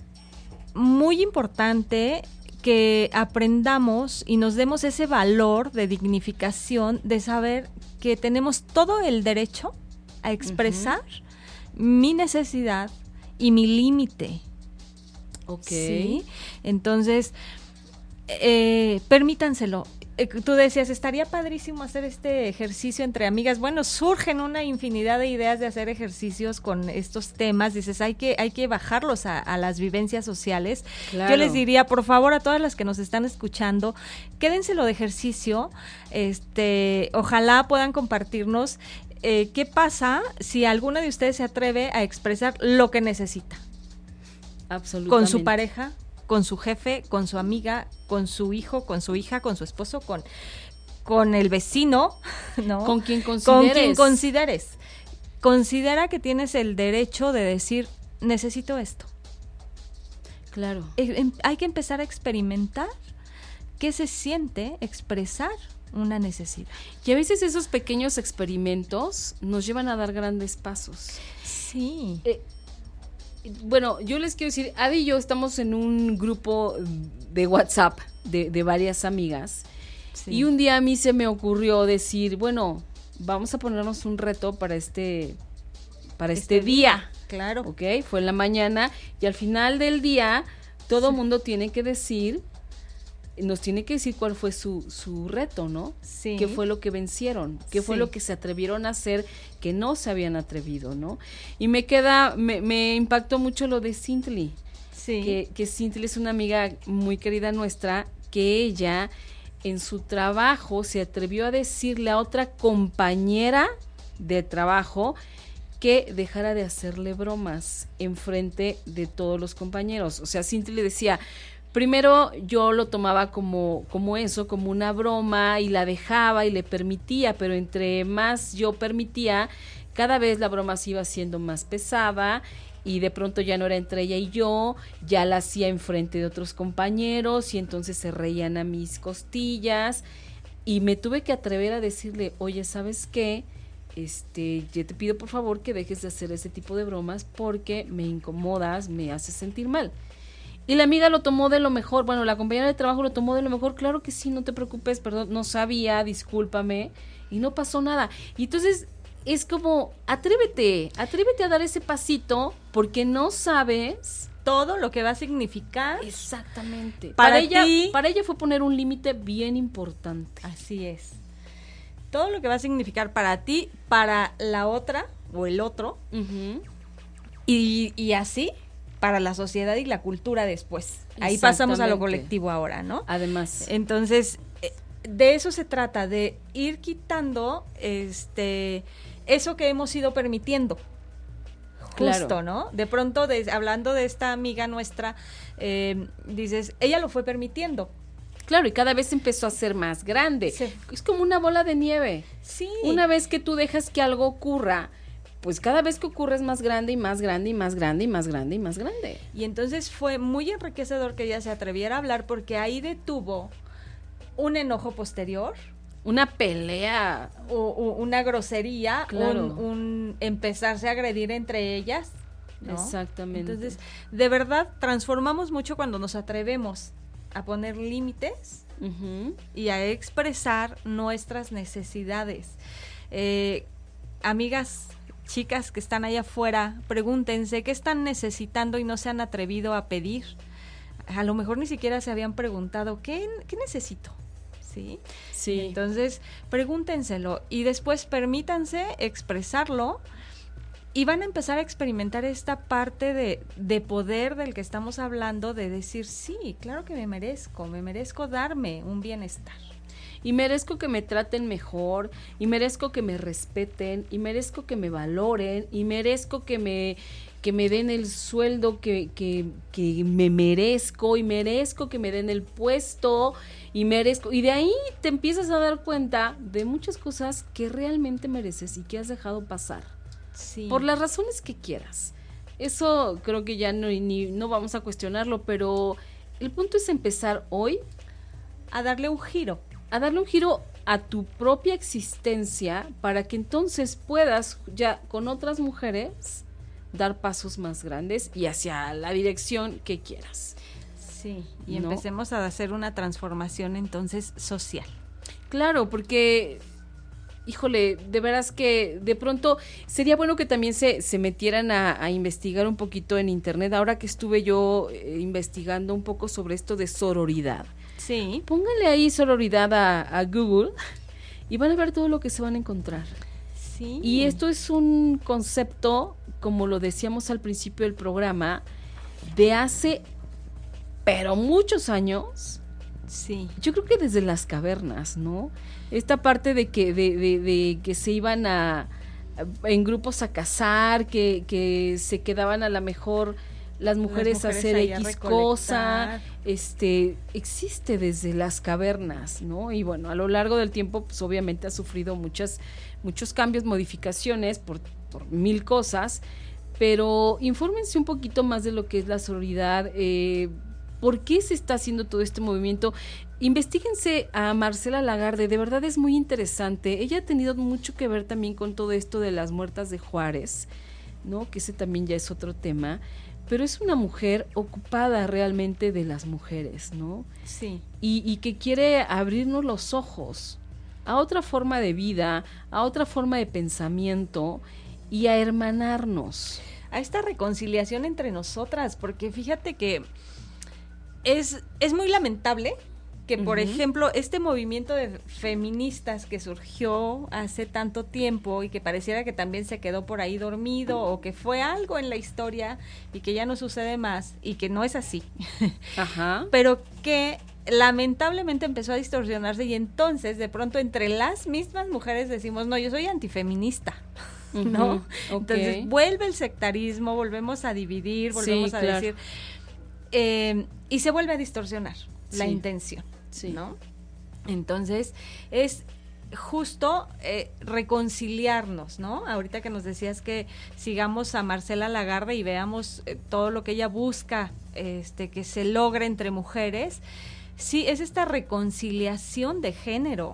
muy importante que aprendamos y nos demos ese valor de dignificación de saber que tenemos todo el derecho a expresar mi necesidad y mi límite. Ok. Entonces, eh, permítanselo. Eh, tú decías, estaría padrísimo hacer este ejercicio entre amigas. Bueno, surgen una infinidad de ideas de hacer ejercicios con estos temas. Dices, hay que, hay que bajarlos a, las vivencias sociales. Yo les diría, por favor, a todas las que nos están escuchando, quédenselo de ejercicio. Este, ojalá puedan compartirnos eh, ¿qué pasa si alguna de ustedes se atreve a expresar lo que necesita? Absolutamente. Con su pareja, con su jefe, con su amiga, con su hijo, con su hija, con su esposo, con, con el vecino, ¿no? Con quien consideres. Con quien consideres. Considera que tienes el derecho de decir, necesito esto. Claro. Eh, em, hay que empezar a experimentar qué se siente expresar una necesidad. Y a veces esos pequeños experimentos nos llevan a dar grandes pasos. Sí. Eh, bueno, yo les quiero decir, Adi y yo estamos en un grupo de WhatsApp de, varias amigas. Y un día a mí se me ocurrió decir, bueno, vamos a ponernos un reto para este, para este, este día. Claro. Ok, fue en la mañana y al final del día todo el mundo tiene que decir nos tiene que decir cuál fue su, su reto, ¿no? Sí. ¿Qué fue lo que vencieron? ¿Qué fue lo que se atrevieron a hacer que no se habían atrevido, ¿no? Y me queda, me, me impactó mucho lo de Cintly. Sí. Que, que Cintly es una amiga muy querida nuestra, que ella en su trabajo se atrevió a decirle a otra compañera de trabajo que dejara de hacerle bromas en frente de todos los compañeros. O sea, Cintly le decía, primero yo lo tomaba como, como eso, como una broma y la dejaba y le permitía, pero entre más yo permitía, cada vez la broma se iba siendo más pesada y de pronto ya no era entre ella y yo, ya la hacía enfrente de otros compañeros y entonces se reían a mis costillas Y me tuve que atrever a decirle, oye, ¿sabes qué? Este, yo te pido por favor que dejes de hacer ese tipo de bromas porque me incomodas, me haces sentir mal. Y la amiga lo tomó de lo mejor, bueno, la compañera de trabajo lo tomó de lo mejor, claro que sí, no te preocupes, perdón, no sabía, discúlpame, y no pasó nada. Y entonces es como, atrévete, atrévete a dar ese pasito porque no sabes todo lo que va a significar. Exactamente. Para Para, ella, ti- para ella fue poner un límite bien importante. Así es. Todo lo que va a significar para ti, para la otra o el otro, y así para la sociedad y la cultura después. Ahí pasamos a lo colectivo ahora, ¿no? Además, Entonces, eh, de eso se trata, de ir quitando este eso que hemos ido permitiendo. Justo, Claro. ¿no? De pronto, de- hablando de esta amiga nuestra, eh, dices, ella lo fue permitiendo. claro, y cada vez empezó a ser más grande. Sí. Es como una bola de nieve. Sí. Una vez que tú dejas que algo ocurra, pues cada vez que ocurre es más grande y más grande y más grande y más grande y más grande. Y entonces fue muy enriquecedor que ella se atreviera a hablar porque ahí detuvo un enojo posterior, Una pelea. o, o una grosería, Claro. un, un empezarse a agredir entre ellas. ¿no? Exactamente. Entonces, de verdad, transformamos mucho cuando nos atrevemos a poner límites y a expresar nuestras necesidades. Eh, amigas, chicas que están allá afuera, pregúntense qué están necesitando y no se han atrevido a pedir. A lo mejor ni siquiera se habían preguntado, ¿qué, qué necesito? ¿Sí? Sí. Entonces, pregúntenselo y después permítanse expresarlo y van a empezar a experimentar esta parte de, de poder del que estamos hablando, de decir, sí, claro que me merezco, me merezco darme un bienestar. Y merezco que me traten mejor, y merezco que me respeten, y merezco que me valoren, y merezco que me, que me den el sueldo que, que, que me merezco, y merezco que me den el puesto, y merezco, y de ahí te empiezas a dar cuenta de muchas cosas que realmente mereces y que has dejado pasar, Sí. por las razones que quieras. Eso creo que ya no, ni, no vamos a cuestionarlo, pero el punto es empezar hoy a darle un giro. A darle un giro a tu propia existencia para que entonces puedas ya con otras mujeres dar pasos más grandes y hacia la dirección que quieras. Sí. Y ¿No? empecemos a hacer una transformación entonces social. Claro, porque, híjole, de veras que de pronto sería bueno que también se, se metieran a, a investigar un poquito en internet, ahora que estuve yo eh, investigando un poco sobre esto de sororidad. Sí. Pónganle ahí sororidad a, a Google y van a ver todo lo que se van a encontrar. Sí. Y esto es un concepto, como lo decíamos al principio del programa, de hace, pero muchos años. Sí. Yo creo que desde las cavernas, ¿no? Esta parte de que, de, de- de que se iban a en grupos a cazar, que, que se quedaban a lo mejor las mujeres, hacer X cosa, este, existe desde las cavernas, ¿no? Y bueno, a lo largo del tiempo, pues obviamente ha sufrido muchas, muchos cambios, modificaciones por, por mil cosas, pero infórmense un poquito más de lo que es la sororidad, eh, por qué se está haciendo todo este movimiento. Investíguense a Marcela Lagarde, de verdad es muy interesante. Ella ha tenido mucho que ver también con todo esto de las muertas de Juárez, ¿no? Que ese también ya es otro tema. Pero es una mujer ocupada realmente de las mujeres, ¿no? Sí. y, y que quiere abrirnos los ojos a otra forma de vida, a otra forma de pensamiento y a hermanarnos. a esta reconciliación entre nosotras, porque fíjate que es, es muy lamentable que, por ejemplo, este movimiento de feministas que surgió hace tanto tiempo y que pareciera que también se quedó por ahí dormido o que fue algo en la historia y que ya no sucede más y que no es así, Ajá. pero que lamentablemente empezó a distorsionarse y entonces de pronto entre las mismas mujeres decimos, no, yo soy antifeminista. ¿no? Entonces vuelve el sectarismo, volvemos a dividir, Sí, volvemos a claro. decir. eh, y se vuelve a distorsionar la Sí. intención, Sí. ¿no? Entonces, es justo eh, reconciliarnos, ¿no? Ahorita que nos decías que sigamos a Marcela Lagarde y veamos eh, todo lo que ella busca este, que se logre entre mujeres, sí, es esta reconciliación de género,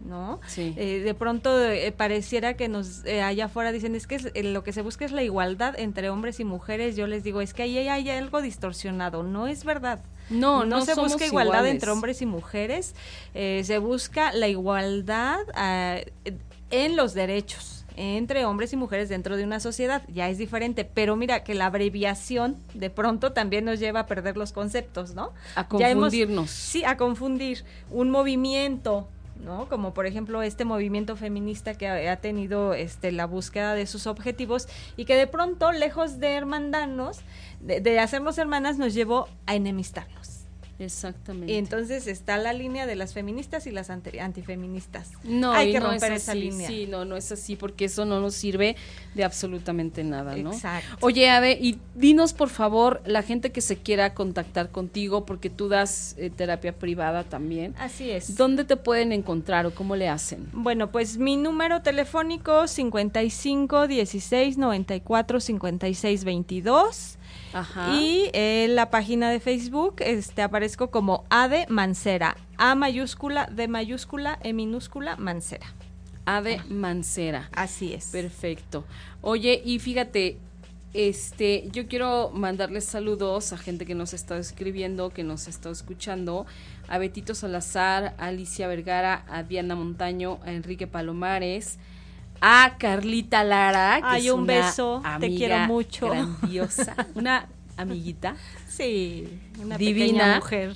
¿no? Sí. Eh, de pronto eh, pareciera que nos eh, allá afuera dicen es que es- lo que se busca es la igualdad entre hombres y mujeres. Yo les digo es que ahí hay algo distorsionado. No es verdad. No, no se busca igualdad iguales. entre hombres y mujeres. eh, se busca la igualdad ah, en los derechos entre hombres y mujeres dentro de una sociedad. Ya es diferente, pero mira que la abreviación de pronto también nos lleva a perder los conceptos, ¿no? A hemos- confundirnos. sí, a confundir un movimiento, ¿no? Como por ejemplo este movimiento feminista que ha, ha tenido este la búsqueda de sus objetivos y que de pronto, lejos de hermandarnos, de, de hacernos hermanas, nos llevó a enemistarnos. Exactamente. Y entonces está la línea de las feministas y las anti- antifeministas. No, Hay que no romper es esa línea. Sí, no, no es así porque eso no nos sirve de absolutamente nada, ¿no? Exacto. Oye, Ade, y dinos por favor, la gente que se quiera contactar contigo, porque tú das eh, terapia privada también, Así es. ¿dónde te pueden encontrar o cómo le hacen? Bueno, pues mi número telefónico 55 16 94 56 22 Ajá. y eh, la página de Facebook este aparezco como Ade Mancera, A mayúscula, D mayúscula, E minúscula, Mancera. Ade Mancera. Así es. Perfecto. Oye, y fíjate, este, yo quiero mandarles saludos a gente que nos está escribiendo, que nos está escuchando, a Betito Salazar, a Alicia Vergara, a Diana Montaño, a Enrique Palomares, a Carlita Lara, que Ay, es un una beso, te quiero mucho. grandiosa, una amiguita. Sí, una Divina. pequeña mujer.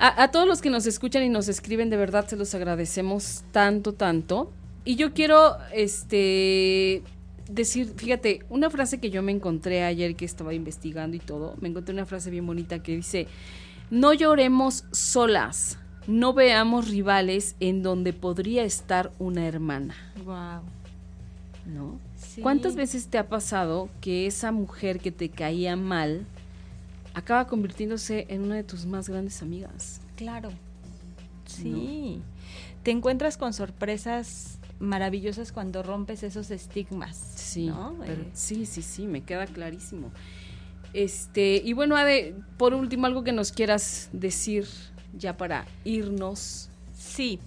A, a todos los que nos escuchan y nos escriben, de verdad se los agradecemos tanto, tanto. Y yo quiero, este, decir, fíjate, una frase que yo me encontré ayer que estaba investigando y todo, me encontré una frase bien bonita que dice, no lloremos solas, no veamos rivales en donde podría estar una hermana, Wow. ¿no? Sí. ¿Cuántas veces te ha pasado que esa mujer que te caía mal acaba convirtiéndose en una de tus más grandes amigas? Claro. Sí. Te encuentras con sorpresas maravillosas cuando rompes esos estigmas. Sí, ¿no? pero- Eh, sí, sí, sí, me queda clarísimo. Este, y bueno, Ade, por último, algo que nos quieras decir ya para irnos. Sí.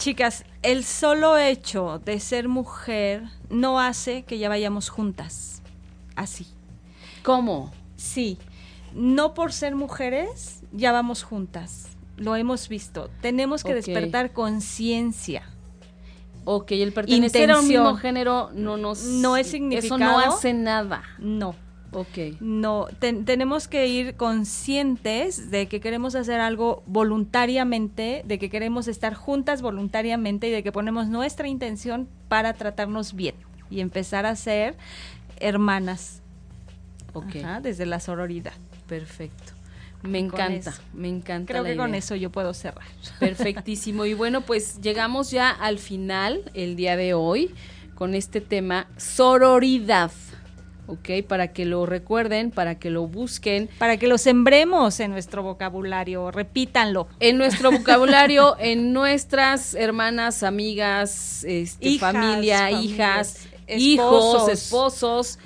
Chicas, el solo hecho de ser mujer no hace que ya vayamos juntas. Así. ¿Cómo? Sí. No por ser mujeres ya vamos juntas. Lo hemos visto. Tenemos que despertar conciencia. Ok, el pertenecer a un Intención. mismo género no nos... No es Eso significado. no hace nada. No. Ok. No, ten- tenemos que ir conscientes de que queremos hacer algo voluntariamente, de que queremos estar juntas voluntariamente y de que ponemos nuestra intención para tratarnos bien y empezar a ser hermanas Ok, Ajá, desde la sororidad. perfecto. Me encanta, me encanta Creo la que con eso yo puedo cerrar. Perfectísimo. Y bueno, pues llegamos ya al final el día de hoy con este tema sororidad. ¿Ok? Para que lo recuerden, para que lo busquen. Para que lo sembremos en nuestro vocabulario, repítanlo. En nuestro vocabulario, en nuestras hermanas, amigas, este, Hijas, familia, familias, hijas, esposos. hijos, esposos,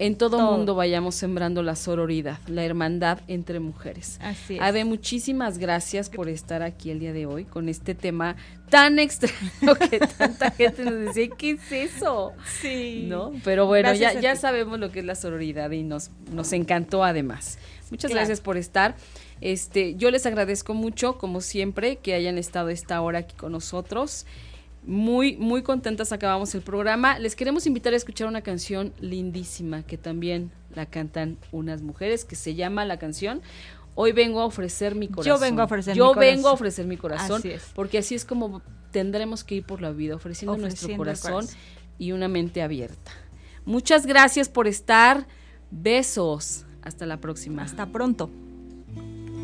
en todo, Todo. mundo vayamos sembrando la sororidad, la hermandad entre mujeres. Así es. Ade, muchísimas gracias por estar aquí el día de hoy con este tema tan extraño que tanta gente nos decía, ¿qué es eso? Sí. ¿No? Pero bueno, Gracias ya, ya sabemos lo que es la sororidad y nos, nos encantó además. Muchas Claro. gracias por estar. Este, yo les agradezco mucho, como siempre, que hayan estado esta hora aquí con nosotros. Muy, muy contentas acabamos el programa. Les queremos invitar a escuchar una canción lindísima que también la cantan unas mujeres, que se llama la canción Hoy vengo a ofrecer mi corazón. vengo a ofrecer Yo mi corazón. vengo a ofrecer mi corazón. Así es. Porque así es como tendremos que ir por la vida, ofreciendo, nuestro Ofreciendo el corazón, corazón. y una mente abierta. Muchas gracias por estar. Besos. Hasta la próxima. Hasta pronto.